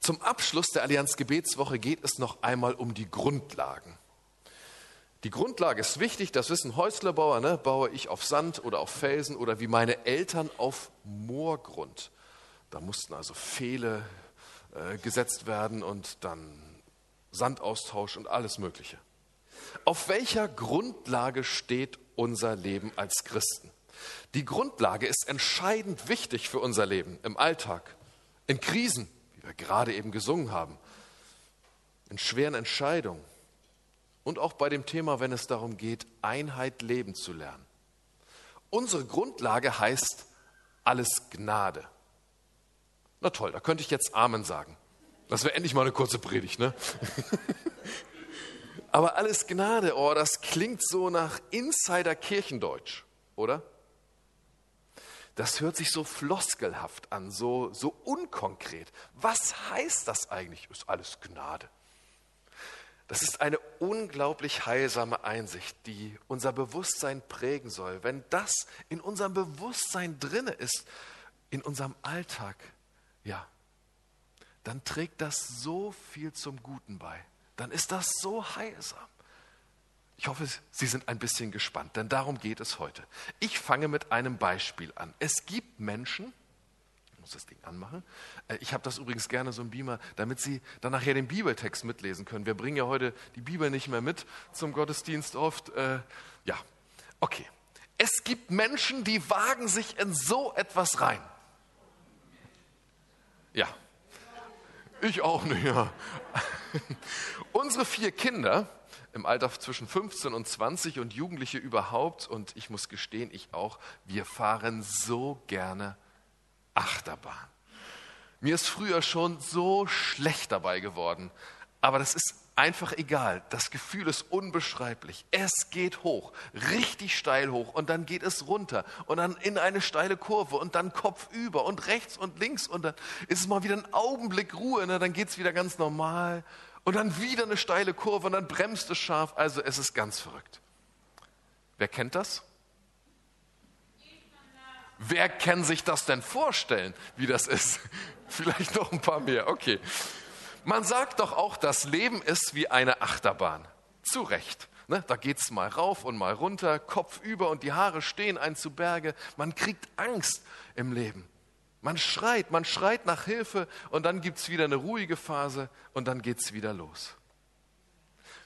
Zum Abschluss der Allianz Gebetswoche geht es noch einmal um die Grundlagen. Die Grundlage ist wichtig, das wissen Häuslerbauer, ne? baue ich auf Sand oder auf Felsen oder wie meine Eltern auf Moorgrund. Da mussten also Pfähle äh, gesetzt werden und dann Sandaustausch und alles Mögliche. Auf welcher Grundlage steht unser Leben als Christen? Die Grundlage ist entscheidend wichtig für unser Leben im Alltag, in Krisen, wir gerade eben gesungen haben, in schweren Entscheidungen und auch bei dem Thema, wenn es darum geht, Einheit leben zu lernen. Unsere Grundlage heißt alles Gnade. Na toll, da könnte ich jetzt Amen sagen. Das wäre endlich mal eine kurze Predigt, ne? Aber alles Gnade, oh, das klingt so nach Insider-Kirchendeutsch, oder? Das hört sich so floskelhaft an, so, so unkonkret. Was heißt das eigentlich? Ist alles Gnade. Das ist eine unglaublich heilsame Einsicht, die unser Bewusstsein prägen soll. Wenn das in unserem Bewusstsein drinne ist, in unserem Alltag, ja, dann trägt das so viel zum Guten bei. Dann ist das so heilsam. Ich hoffe, Sie sind ein bisschen gespannt, denn darum geht es heute. Ich fange mit einem Beispiel an. Es gibt Menschen, muss das Ding anmachen. Äh, ich habe das übrigens gerne so ein Beamer, damit Sie dann nachher den Bibeltext mitlesen können. Wir bringen ja heute die Bibel nicht mehr mit zum Gottesdienst oft. Äh, ja, okay. Es gibt Menschen, die wagen sich in so etwas rein. Ja, ich auch nicht. Ja. Unsere vier Kinder im Alter zwischen 15 und 20 und Jugendliche überhaupt, und ich muss gestehen, ich auch, wir fahren so gerne Achterbahn. Mir ist früher schon so schlecht dabei geworden, aber das ist einfach egal. Das Gefühl ist unbeschreiblich. Es geht hoch, richtig steil hoch und dann geht es runter und dann in eine steile Kurve und dann Kopf über und rechts und links und dann ist es mal wieder ein Augenblick Ruhe, ne? dann geht es wieder ganz normal und dann wieder eine steile Kurve und dann bremst es scharf. Also es ist ganz verrückt. Wer kennt das? Wer kann sich das denn vorstellen, wie das ist? Vielleicht noch ein paar mehr. Okay. Man sagt doch auch, das Leben ist wie eine Achterbahn. Zu Recht. Ne, da geht es mal rauf und mal runter, Kopf über und die Haare stehen ein zu Berge. Man kriegt Angst im Leben. Man schreit, man schreit nach Hilfe und dann gibt es wieder eine ruhige Phase und dann geht es wieder los.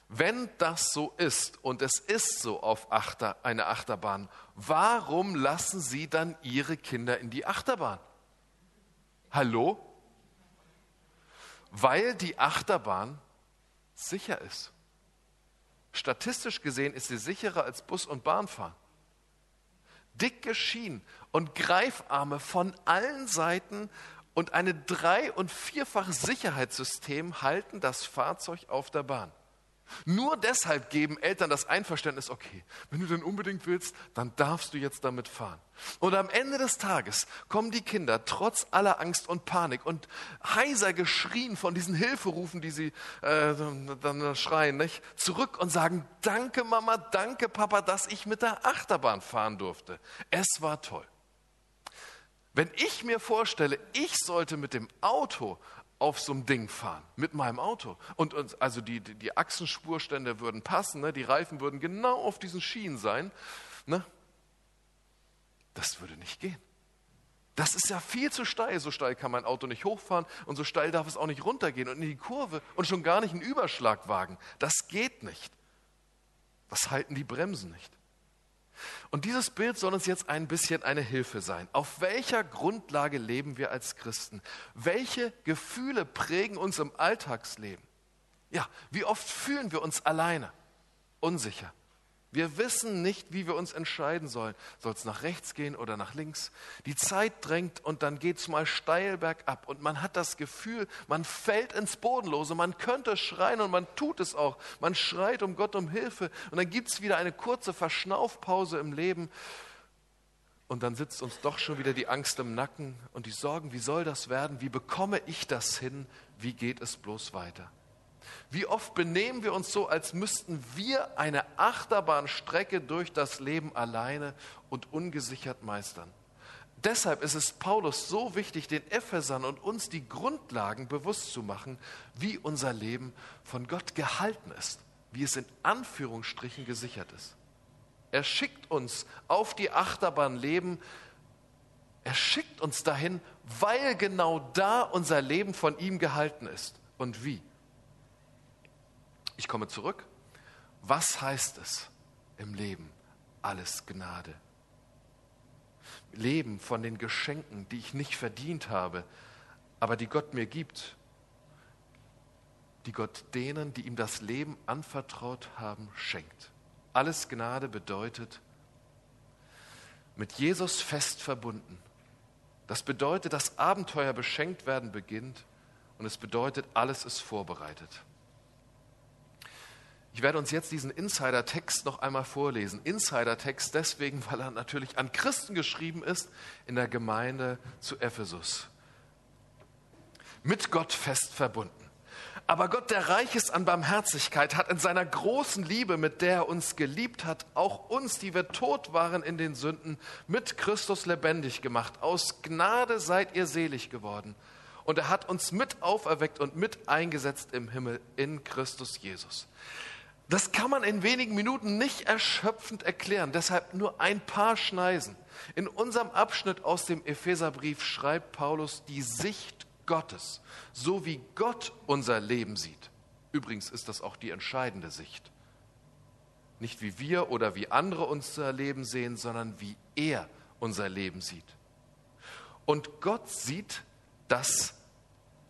Wenn das so ist und es ist so auf Achter, eine Achterbahn, warum lassen Sie dann Ihre Kinder in die Achterbahn? Hallo? Weil die Achterbahn sicher ist. Statistisch gesehen ist sie sicherer als Bus und Bahnfahren. Dicke Schienen und Greifarme von allen Seiten und ein drei- und vierfach Sicherheitssystem halten das Fahrzeug auf der Bahn. Nur deshalb geben Eltern das Einverständnis, okay, wenn du denn unbedingt willst, dann darfst du jetzt damit fahren. Und am Ende des Tages kommen die Kinder trotz aller Angst und Panik und heiser geschrien von diesen Hilferufen, die sie äh, dann schreien, nicht? zurück und sagen, danke Mama, danke Papa, dass ich mit der Achterbahn fahren durfte. Es war toll. Wenn ich mir vorstelle, ich sollte mit dem Auto auf so einem Ding fahren mit meinem Auto. Und, und also die, die, die Achsenspurstände würden passen, ne? die Reifen würden genau auf diesen Schienen sein. Ne? Das würde nicht gehen. Das ist ja viel zu steil. So steil kann mein Auto nicht hochfahren und so steil darf es auch nicht runtergehen und in die Kurve und schon gar nicht einen Überschlag wagen. Das geht nicht. Das halten die Bremsen nicht. Und dieses Bild soll uns jetzt ein bisschen eine Hilfe sein. Auf welcher Grundlage leben wir als Christen? Welche Gefühle prägen uns im Alltagsleben? Ja, wie oft fühlen wir uns alleine, unsicher? Wir wissen nicht, wie wir uns entscheiden sollen. Soll es nach rechts gehen oder nach links? Die Zeit drängt und dann geht es mal steil bergab und man hat das Gefühl, man fällt ins Bodenlose. Man könnte schreien und man tut es auch. Man schreit um Gott um Hilfe und dann gibt es wieder eine kurze Verschnaufpause im Leben und dann sitzt uns doch schon wieder die Angst im Nacken und die Sorgen, wie soll das werden? Wie bekomme ich das hin? Wie geht es bloß weiter? Wie oft benehmen wir uns so, als müssten wir eine Achterbahnstrecke durch das Leben alleine und ungesichert meistern. Deshalb ist es Paulus so wichtig, den Ephesern und uns die Grundlagen bewusst zu machen, wie unser Leben von Gott gehalten ist, wie es in Anführungsstrichen gesichert ist. Er schickt uns auf die Achterbahn Leben. Er schickt uns dahin, weil genau da unser Leben von ihm gehalten ist. Und wie? Ich komme zurück. Was heißt es im Leben? Alles Gnade. Leben von den Geschenken, die ich nicht verdient habe, aber die Gott mir gibt, die Gott denen, die ihm das Leben anvertraut haben, schenkt. Alles Gnade bedeutet, mit Jesus fest verbunden. Das bedeutet, das Abenteuer beschenkt werden beginnt und es bedeutet, alles ist vorbereitet. Ich werde uns jetzt diesen Insider-Text noch einmal vorlesen. Insider-Text deswegen, weil er natürlich an Christen geschrieben ist in der Gemeinde zu Ephesus. Mit Gott fest verbunden. Aber Gott, der reich ist an Barmherzigkeit, hat in seiner großen Liebe, mit der er uns geliebt hat, auch uns, die wir tot waren in den Sünden, mit Christus lebendig gemacht. Aus Gnade seid ihr selig geworden. Und er hat uns mit auferweckt und mit eingesetzt im Himmel in Christus Jesus. Das kann man in wenigen Minuten nicht erschöpfend erklären, deshalb nur ein paar Schneisen. In unserem Abschnitt aus dem Epheserbrief schreibt Paulus die Sicht Gottes, so wie Gott unser Leben sieht. Übrigens ist das auch die entscheidende Sicht. Nicht wie wir oder wie andere unser Leben sehen, sondern wie er unser Leben sieht. Und Gott sieht, dass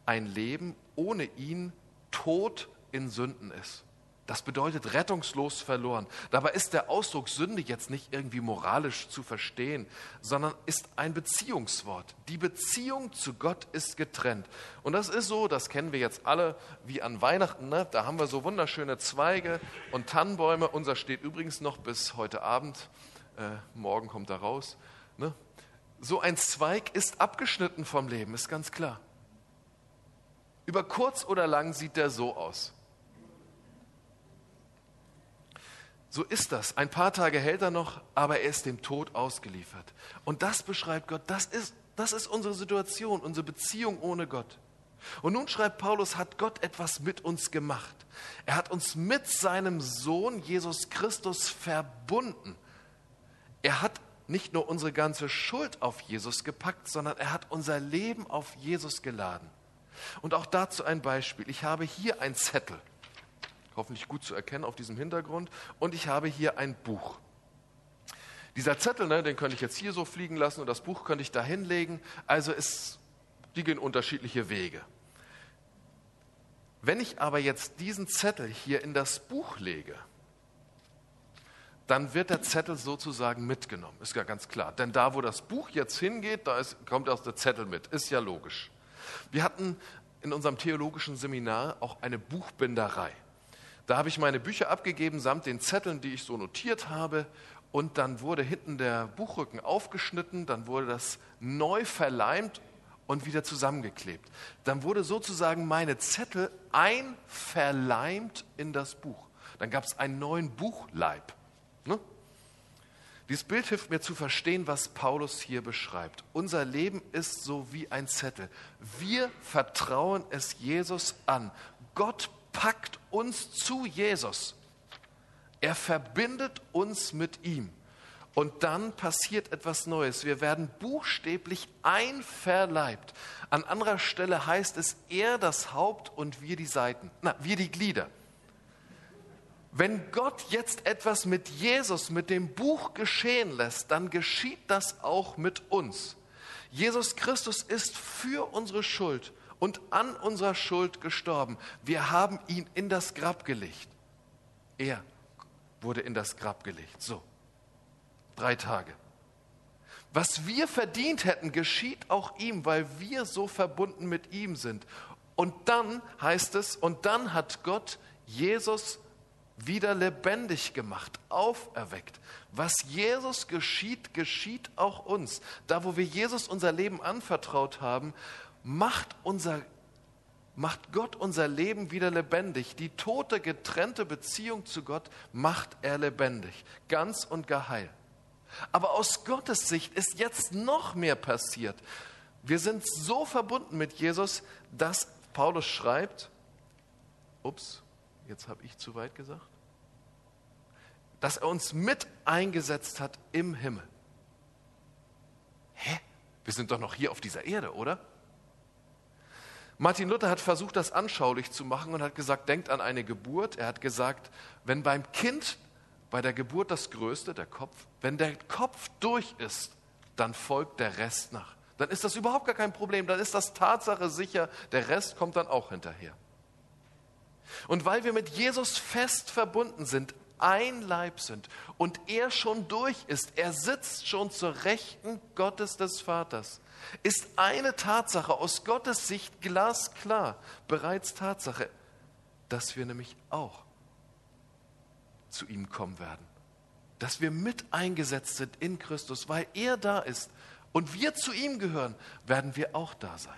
ein Leben ohne ihn tot in Sünden ist. Das bedeutet rettungslos verloren. Dabei ist der Ausdruck Sünde jetzt nicht irgendwie moralisch zu verstehen, sondern ist ein Beziehungswort. Die Beziehung zu Gott ist getrennt. Und das ist so, das kennen wir jetzt alle wie an Weihnachten. Ne? Da haben wir so wunderschöne Zweige und Tannenbäume. Unser steht übrigens noch bis heute Abend. Äh, morgen kommt er raus. Ne? So ein Zweig ist abgeschnitten vom Leben, ist ganz klar. Über kurz oder lang sieht der so aus. So ist das. Ein paar Tage hält er noch, aber er ist dem Tod ausgeliefert. Und das beschreibt Gott. Das ist, das ist unsere Situation, unsere Beziehung ohne Gott. Und nun schreibt Paulus, hat Gott etwas mit uns gemacht. Er hat uns mit seinem Sohn Jesus Christus verbunden. Er hat nicht nur unsere ganze Schuld auf Jesus gepackt, sondern er hat unser Leben auf Jesus geladen. Und auch dazu ein Beispiel. Ich habe hier einen Zettel hoffentlich gut zu erkennen auf diesem Hintergrund. Und ich habe hier ein Buch. Dieser Zettel, ne, den könnte ich jetzt hier so fliegen lassen und das Buch könnte ich da hinlegen. Also es, die gehen unterschiedliche Wege. Wenn ich aber jetzt diesen Zettel hier in das Buch lege, dann wird der Zettel sozusagen mitgenommen. Ist ja ganz klar. Denn da, wo das Buch jetzt hingeht, da ist, kommt auch der Zettel mit. Ist ja logisch. Wir hatten in unserem theologischen Seminar auch eine Buchbinderei. Da habe ich meine Bücher abgegeben samt den Zetteln, die ich so notiert habe. Und dann wurde hinten der Buchrücken aufgeschnitten, dann wurde das neu verleimt und wieder zusammengeklebt. Dann wurde sozusagen meine Zettel einverleimt in das Buch. Dann gab es einen neuen Buchleib. Ne? Dieses Bild hilft mir zu verstehen, was Paulus hier beschreibt. Unser Leben ist so wie ein Zettel. Wir vertrauen es Jesus an. Gott packt uns zu Jesus. Er verbindet uns mit ihm. Und dann passiert etwas Neues. Wir werden buchstäblich einverleibt. An anderer Stelle heißt es, er das Haupt und wir die Seiten. Na, wir die Glieder. Wenn Gott jetzt etwas mit Jesus, mit dem Buch geschehen lässt, dann geschieht das auch mit uns. Jesus Christus ist für unsere Schuld und an unserer Schuld gestorben. Wir haben ihn in das Grab gelegt. Er wurde in das Grab gelegt. So, drei Tage. Was wir verdient hätten, geschieht auch ihm, weil wir so verbunden mit ihm sind. Und dann heißt es, und dann hat Gott Jesus wieder lebendig gemacht, auferweckt. Was Jesus geschieht, geschieht auch uns. Da, wo wir Jesus unser Leben anvertraut haben, macht, unser, macht Gott unser Leben wieder lebendig. Die tote, getrennte Beziehung zu Gott macht er lebendig, ganz und gar heil. Aber aus Gottes Sicht ist jetzt noch mehr passiert. Wir sind so verbunden mit Jesus, dass Paulus schreibt, ups, jetzt habe ich zu weit gesagt, dass er uns mit eingesetzt hat im Himmel. Hä? Wir sind doch noch hier auf dieser Erde, oder? Martin Luther hat versucht, das anschaulich zu machen und hat gesagt, denkt an eine Geburt. Er hat gesagt, wenn beim Kind bei der Geburt das Größte, der Kopf, wenn der Kopf durch ist, dann folgt der Rest nach. Dann ist das überhaupt gar kein Problem, dann ist das Tatsache sicher, der Rest kommt dann auch hinterher. Und weil wir mit Jesus fest verbunden sind, ein Leib sind und er schon durch ist, er sitzt schon zur Rechten Gottes des Vaters, ist eine Tatsache aus Gottes Sicht glasklar, bereits Tatsache, dass wir nämlich auch zu ihm kommen werden. Dass wir mit eingesetzt sind in Christus, weil er da ist und wir zu ihm gehören, werden wir auch da sein.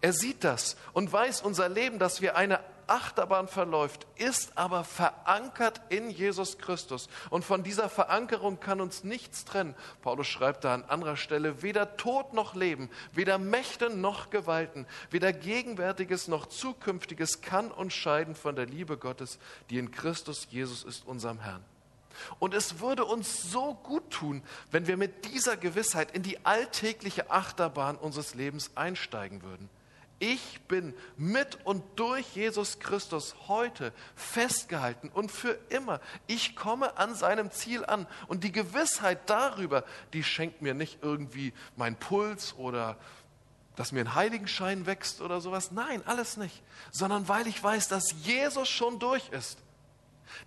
Er sieht das und weiß unser Leben, dass wir eine Achterbahn verläuft, ist aber verankert in Jesus Christus. Und von dieser Verankerung kann uns nichts trennen. Paulus schreibt da an anderer Stelle, weder Tod noch Leben, weder Mächte noch Gewalten, weder Gegenwärtiges noch Zukünftiges kann uns scheiden von der Liebe Gottes, die in Christus Jesus ist, unserem Herrn. Und es würde uns so gut tun, wenn wir mit dieser Gewissheit in die alltägliche Achterbahn unseres Lebens einsteigen würden. Ich bin mit und durch Jesus Christus heute festgehalten und für immer. Ich komme an seinem Ziel an. Und die Gewissheit darüber, die schenkt mir nicht irgendwie mein Puls oder dass mir ein Heiligenschein wächst oder sowas. Nein, alles nicht. Sondern weil ich weiß, dass Jesus schon durch ist.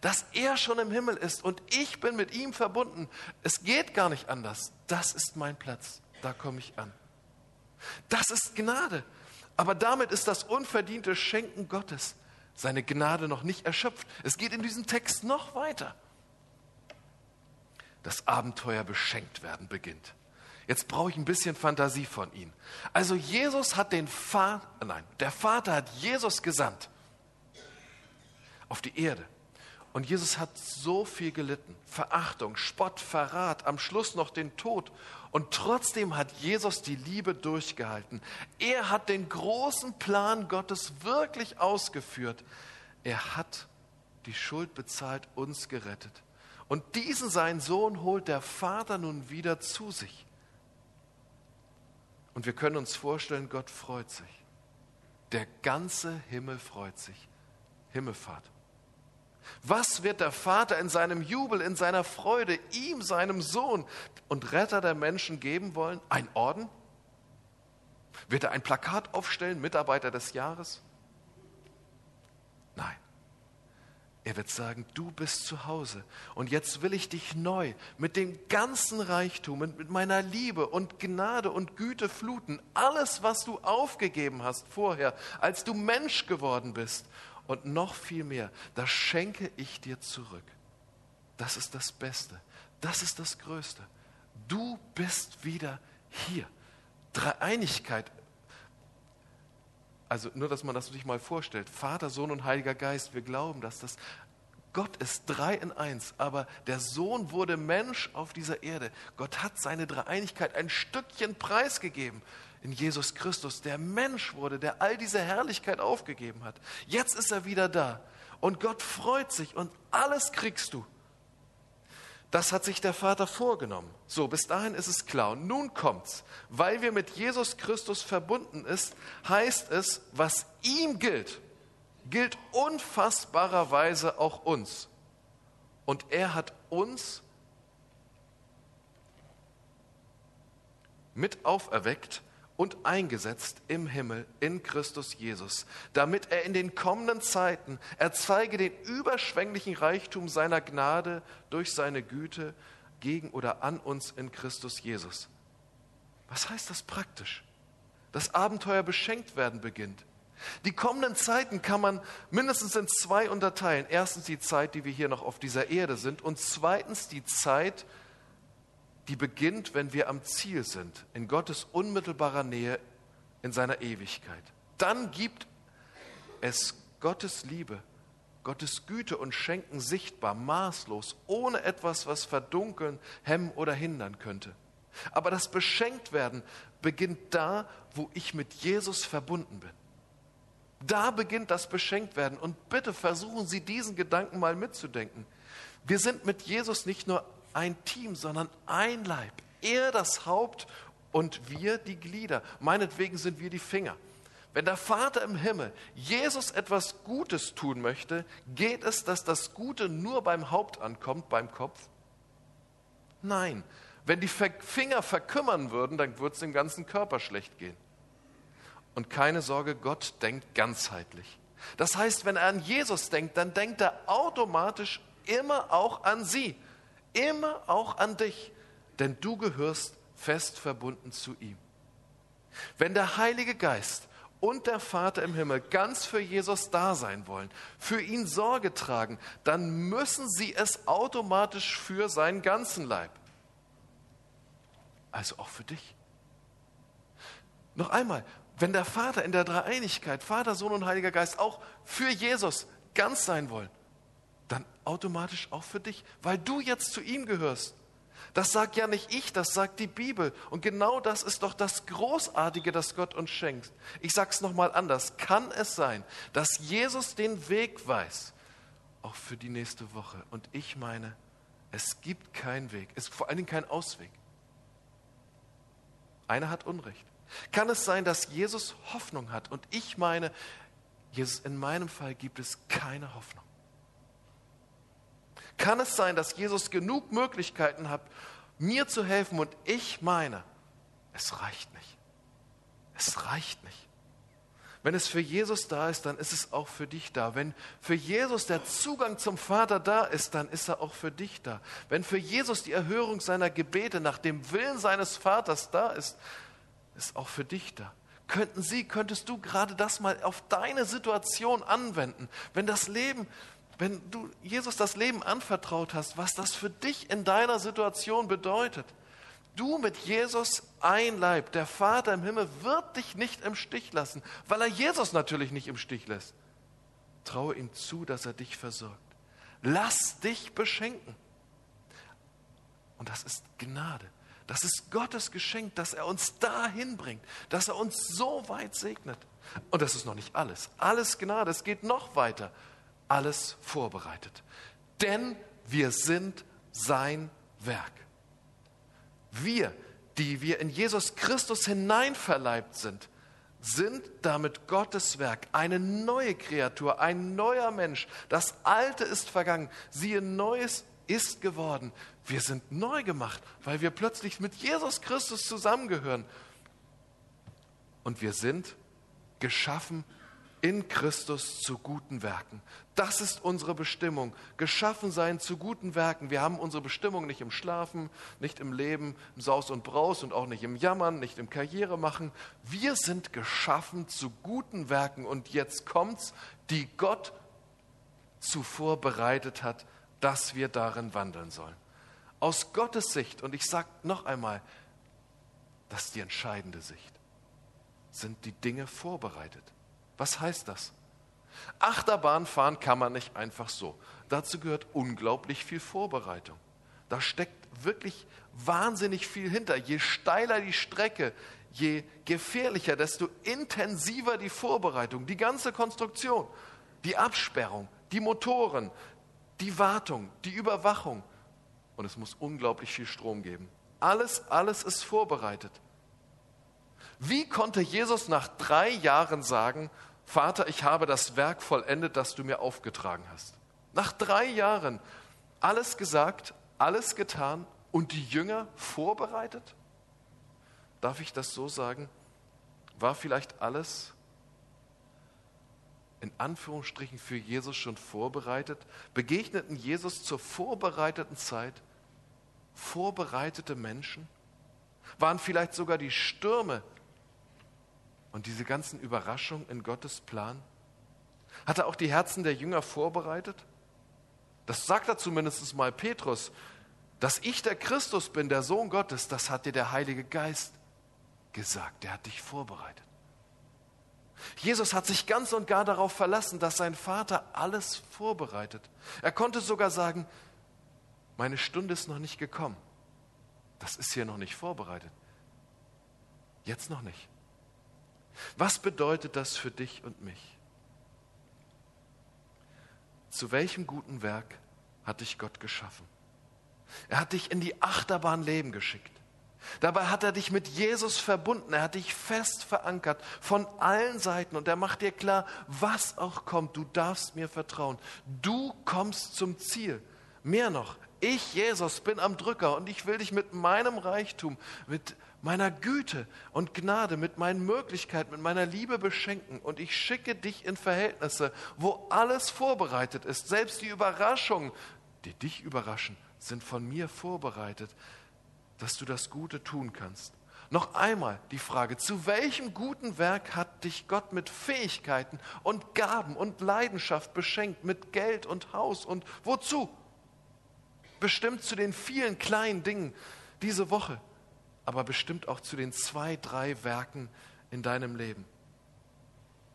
Dass er schon im Himmel ist und ich bin mit ihm verbunden. Es geht gar nicht anders. Das ist mein Platz. Da komme ich an. Das ist Gnade. Aber damit ist das unverdiente Schenken Gottes, seine Gnade noch nicht erschöpft. Es geht in diesem Text noch weiter. Das Abenteuer beschenkt werden beginnt. Jetzt brauche ich ein bisschen Fantasie von Ihnen. Also Jesus hat den Vater, nein, der Vater hat Jesus gesandt auf die Erde. Und Jesus hat so viel gelitten. Verachtung, Spott, Verrat, am Schluss noch den Tod. Und trotzdem hat Jesus die Liebe durchgehalten. Er hat den großen Plan Gottes wirklich ausgeführt. Er hat die Schuld bezahlt, uns gerettet. Und diesen seinen Sohn holt der Vater nun wieder zu sich. Und wir können uns vorstellen, Gott freut sich. Der ganze Himmel freut sich. Himmelfahrt. Was wird der Vater in seinem Jubel, in seiner Freude ihm, seinem Sohn und Retter der Menschen geben wollen? Ein Orden? Wird er ein Plakat aufstellen, Mitarbeiter des Jahres? Nein. Er wird sagen, du bist zu Hause und jetzt will ich dich neu mit dem ganzen Reichtum mit meiner Liebe und Gnade und Güte fluten. Alles, was du aufgegeben hast vorher, als du Mensch geworden bist und noch viel mehr, das schenke ich dir zurück. Das ist das Beste. Das ist das Größte. Du bist wieder hier. Dreieinigkeit. Also nur, dass man das sich mal vorstellt. Vater, Sohn und Heiliger Geist. Wir glauben, dass das Gott ist drei in eins, aber der Sohn wurde Mensch auf dieser Erde. Gott hat seine Dreieinigkeit ein Stückchen preisgegeben in Jesus Christus, der Mensch wurde, der all diese Herrlichkeit aufgegeben hat. Jetzt ist er wieder da und Gott freut sich und alles kriegst du. Das hat sich der Vater vorgenommen. So, bis dahin ist es klar. Und nun kommt's. Weil wir mit Jesus Christus verbunden ist, heißt es, was ihm gilt, gilt unfassbarerweise auch uns. Und er hat uns mit auferweckt und eingesetzt im Himmel in Christus Jesus, damit er in den kommenden Zeiten erzeige den überschwänglichen Reichtum seiner Gnade durch seine Güte gegen oder an uns in Christus Jesus. Was heißt das praktisch? Das Abenteuer beschenkt werden beginnt. Die kommenden Zeiten kann man mindestens in zwei unterteilen. Erstens die Zeit, die wir hier noch auf dieser Erde sind und zweitens die Zeit, die beginnt, wenn wir am Ziel sind, in Gottes unmittelbarer Nähe in seiner Ewigkeit. Dann gibt es Gottes Liebe Gottes Güte und Schenken sichtbar, maßlos, ohne etwas, was verdunkeln, hemmen oder hindern könnte. Aber das Beschenktwerden beginnt da, wo ich mit Jesus verbunden bin. Da beginnt das Beschenktwerden. Und bitte versuchen Sie diesen Gedanken mal mitzudenken. Wir sind mit Jesus nicht nur ein Team, sondern ein Leib. Er das Haupt und wir die Glieder. Meinetwegen sind wir die Finger. Wenn der Vater im Himmel Jesus etwas Gutes tun möchte, geht es, dass das Gute nur beim Haupt ankommt, beim Kopf? Nein. Wenn die Finger verkümmern würden, dann würde es dem ganzen Körper schlecht gehen. Und keine Sorge, Gott denkt ganzheitlich. Das heißt, wenn er an Jesus denkt, dann denkt er automatisch immer auch an sie, immer auch an dich, denn du gehörst fest verbunden zu ihm. Wenn der Heilige Geist und der Vater im Himmel ganz für Jesus da sein wollen, für ihn Sorge tragen, dann müssen sie es automatisch für seinen ganzen Leib. Also auch für dich. Noch einmal, wenn der Vater in der Dreieinigkeit, Vater, Sohn und Heiliger Geist auch für Jesus ganz sein wollen, dann automatisch auch für dich, weil du jetzt zu ihm gehörst. Das sagt ja nicht ich, das sagt die Bibel. Und genau das ist doch das Großartige, das Gott uns schenkt. Ich sage es nochmal anders. Kann es sein, dass Jesus den Weg weiß, auch für die nächste Woche? Und ich meine, es gibt keinen Weg, es ist vor allen Dingen kein Ausweg. Einer hat Unrecht. Kann es sein, dass Jesus Hoffnung hat? Und ich meine, Jesus, in meinem Fall gibt es keine Hoffnung. Kann es sein, dass Jesus genug Möglichkeiten hat, mir zu helfen und ich meine, es reicht nicht. Es reicht nicht. Wenn es für Jesus da ist, dann ist es auch für dich da. Wenn für Jesus der Zugang zum Vater da ist, dann ist er auch für dich da. Wenn für Jesus die Erhörung seiner Gebete nach dem Willen seines Vaters da ist, ist auch für dich da. Könnten Sie, könntest du gerade das mal auf deine Situation anwenden, wenn das Leben wenn du Jesus das Leben anvertraut hast, was das für dich in deiner Situation bedeutet. Du mit Jesus ein Leib. Der Vater im Himmel wird dich nicht im Stich lassen, weil er Jesus natürlich nicht im Stich lässt. Traue ihm zu, dass er dich versorgt. Lass dich beschenken. Und das ist Gnade. Das ist Gottes Geschenk, dass er uns dahin bringt, dass er uns so weit segnet. Und das ist noch nicht alles. Alles Gnade. Es geht noch weiter alles vorbereitet. Denn wir sind sein Werk. Wir, die wir in Jesus Christus hineinverleibt sind, sind damit Gottes Werk, eine neue Kreatur, ein neuer Mensch. Das Alte ist vergangen, siehe, Neues ist geworden. Wir sind neu gemacht, weil wir plötzlich mit Jesus Christus zusammengehören. Und wir sind geschaffen in Christus zu guten Werken. Das ist unsere Bestimmung. Geschaffen sein zu guten Werken. Wir haben unsere Bestimmung nicht im Schlafen, nicht im Leben, im Saus und Braus und auch nicht im Jammern, nicht im Karrieremachen. Wir sind geschaffen zu guten Werken und jetzt kommt's, die Gott zuvor bereitet hat, dass wir darin wandeln sollen. Aus Gottes Sicht, und ich sage noch einmal, das ist die entscheidende Sicht, sind die Dinge vorbereitet. Was heißt das? Achterbahn fahren kann man nicht einfach so. Dazu gehört unglaublich viel Vorbereitung. Da steckt wirklich wahnsinnig viel hinter. Je steiler die Strecke, je gefährlicher, desto intensiver die Vorbereitung, die ganze Konstruktion, die Absperrung, die Motoren, die Wartung, die Überwachung. Und es muss unglaublich viel Strom geben. Alles, alles ist vorbereitet. Wie konnte Jesus nach drei Jahren sagen, Vater, ich habe das Werk vollendet, das du mir aufgetragen hast. Nach drei Jahren alles gesagt, alles getan und die Jünger vorbereitet? Darf ich das so sagen? War vielleicht alles in Anführungsstrichen für Jesus schon vorbereitet? Begegneten Jesus zur vorbereiteten Zeit vorbereitete Menschen? Waren vielleicht sogar die Stürme und diese ganzen Überraschungen in Gottes Plan? Hat er auch die Herzen der Jünger vorbereitet? Das sagt er zumindest mal Petrus. Dass ich der Christus bin, der Sohn Gottes, das hat dir der Heilige Geist gesagt. Der hat dich vorbereitet. Jesus hat sich ganz und gar darauf verlassen, dass sein Vater alles vorbereitet. Er konnte sogar sagen, meine Stunde ist noch nicht gekommen. Das ist hier noch nicht vorbereitet. Jetzt noch nicht. Was bedeutet das für dich und mich? Zu welchem guten Werk hat dich Gott geschaffen? Er hat dich in die Achterbahn Leben geschickt. Dabei hat er dich mit Jesus verbunden. Er hat dich fest verankert von allen Seiten und er macht dir klar, was auch kommt. Du darfst mir vertrauen. Du kommst zum Ziel. Mehr noch, ich, Jesus, bin am Drücker und ich will dich mit meinem Reichtum, mit meiner Güte und Gnade, mit meinen Möglichkeiten, mit meiner Liebe beschenken. Und ich schicke dich in Verhältnisse, wo alles vorbereitet ist. Selbst die Überraschungen, die dich überraschen, sind von mir vorbereitet, dass du das Gute tun kannst. Noch einmal die Frage, zu welchem guten Werk hat dich Gott mit Fähigkeiten und Gaben und Leidenschaft beschenkt, mit Geld und Haus und wozu? Bestimmt zu den vielen kleinen Dingen diese Woche, aber bestimmt auch zu den zwei, drei Werken in deinem Leben.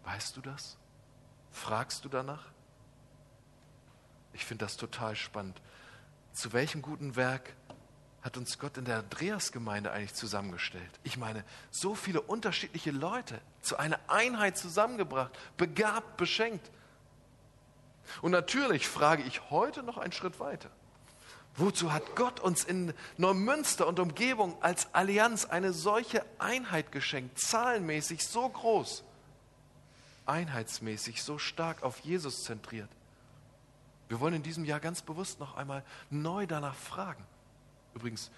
Weißt du das? Fragst du danach? Ich finde das total spannend. Zu welchem guten Werk hat uns Gott in der Andreasgemeinde eigentlich zusammengestellt? Ich meine, so viele unterschiedliche Leute zu einer Einheit zusammengebracht, begabt, beschenkt. Und natürlich frage ich heute noch einen Schritt weiter. Wozu hat Gott uns in Neumünster und Umgebung als Allianz eine solche Einheit geschenkt, zahlenmäßig so groß, einheitsmäßig so stark auf Jesus zentriert? Wir wollen in diesem Jahr ganz bewusst noch einmal neu danach fragen. Übrigens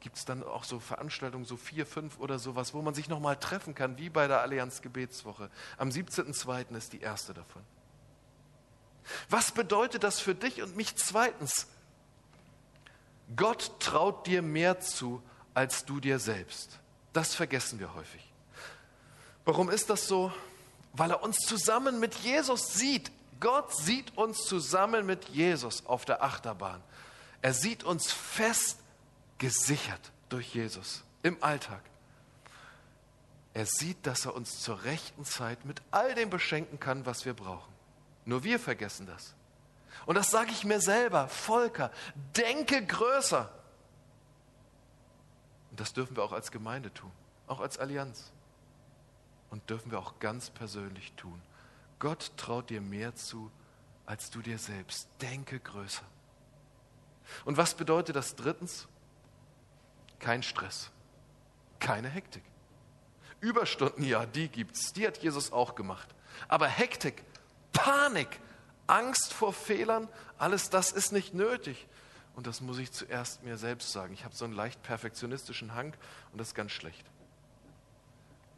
gibt es dann auch so Veranstaltungen, so vier, fünf oder sowas, wo man sich noch mal treffen kann, wie bei der Allianz Gebetswoche. Am 17.02. ist die erste davon. Was bedeutet das für dich und mich zweitens? Gott traut dir mehr zu als du dir selbst. Das vergessen wir häufig. Warum ist das so? Weil er uns zusammen mit Jesus sieht. Gott sieht uns zusammen mit Jesus auf der Achterbahn. Er sieht uns fest gesichert durch Jesus im Alltag. Er sieht, dass er uns zur rechten Zeit mit all dem beschenken kann, was wir brauchen. Nur wir vergessen das. Und das sage ich mir selber, Volker, denke größer. Und das dürfen wir auch als Gemeinde tun, auch als Allianz. Und dürfen wir auch ganz persönlich tun. Gott traut dir mehr zu, als du dir selbst. Denke größer. Und was bedeutet das drittens? Kein Stress, keine Hektik. Überstunden, ja, die gibt's. Die hat Jesus auch gemacht. Aber Hektik, Panik, Angst vor Fehlern, alles das ist nicht nötig. Und das muss ich zuerst mir selbst sagen. Ich habe so einen leicht perfektionistischen Hang und das ist ganz schlecht.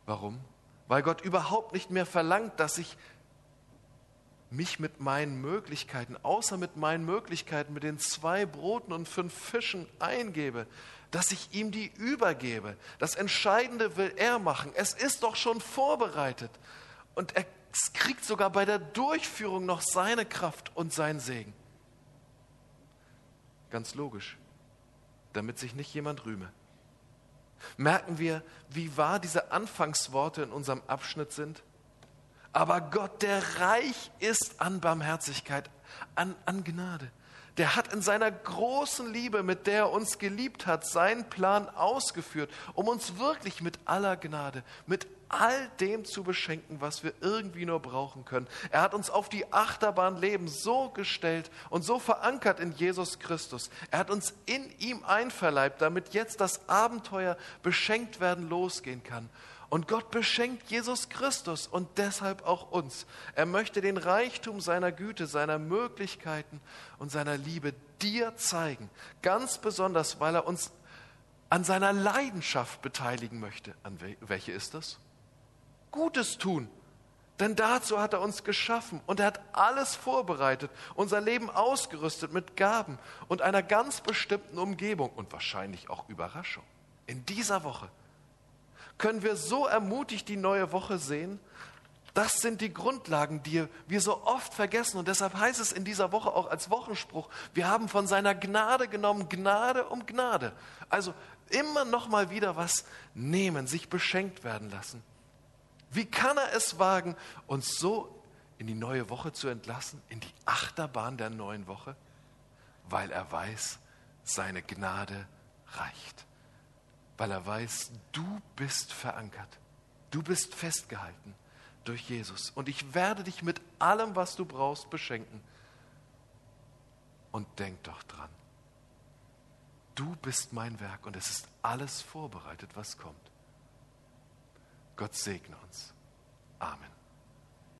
Warum? Weil Gott überhaupt nicht mehr verlangt, dass ich mich mit meinen Möglichkeiten, außer mit meinen Möglichkeiten, mit den zwei Broten und fünf Fischen eingebe, dass ich ihm die übergebe. Das Entscheidende will er machen. Es ist doch schon vorbereitet. Und er es kriegt sogar bei der Durchführung noch seine Kraft und seinen Segen. Ganz logisch, damit sich nicht jemand rühme. Merken wir, wie wahr diese Anfangsworte in unserem Abschnitt sind? Aber Gott, der reich ist an Barmherzigkeit, an, an Gnade, der hat in seiner großen Liebe, mit der er uns geliebt hat, seinen Plan ausgeführt, um uns wirklich mit aller Gnade, mit all dem zu beschenken, was wir irgendwie nur brauchen können. Er hat uns auf die Achterbahn Leben so gestellt und so verankert in Jesus Christus. Er hat uns in ihm einverleibt, damit jetzt das Abenteuer beschenkt werden losgehen kann. Und Gott beschenkt Jesus Christus und deshalb auch uns. Er möchte den Reichtum seiner Güte, seiner Möglichkeiten und seiner Liebe dir zeigen. Ganz besonders, weil er uns an seiner Leidenschaft beteiligen möchte. An welche ist das? Gutes tun. Denn dazu hat er uns geschaffen und er hat alles vorbereitet, unser Leben ausgerüstet mit Gaben und einer ganz bestimmten Umgebung und wahrscheinlich auch Überraschung. In dieser Woche können wir so ermutigt die neue Woche sehen. Das sind die Grundlagen, die wir so oft vergessen. Und deshalb heißt es in dieser Woche auch als Wochenspruch, wir haben von seiner Gnade genommen, Gnade um Gnade. Also immer noch mal wieder was nehmen, sich beschenkt werden lassen. Wie kann er es wagen, uns so in die neue Woche zu entlassen, in die Achterbahn der neuen Woche? Weil er weiß, seine Gnade reicht. Weil er weiß, du bist verankert. Du bist festgehalten durch Jesus. Und ich werde dich mit allem, was du brauchst, beschenken. Und denk doch dran. Du bist mein Werk und es ist alles vorbereitet, was kommt. Gott segne uns. Amen.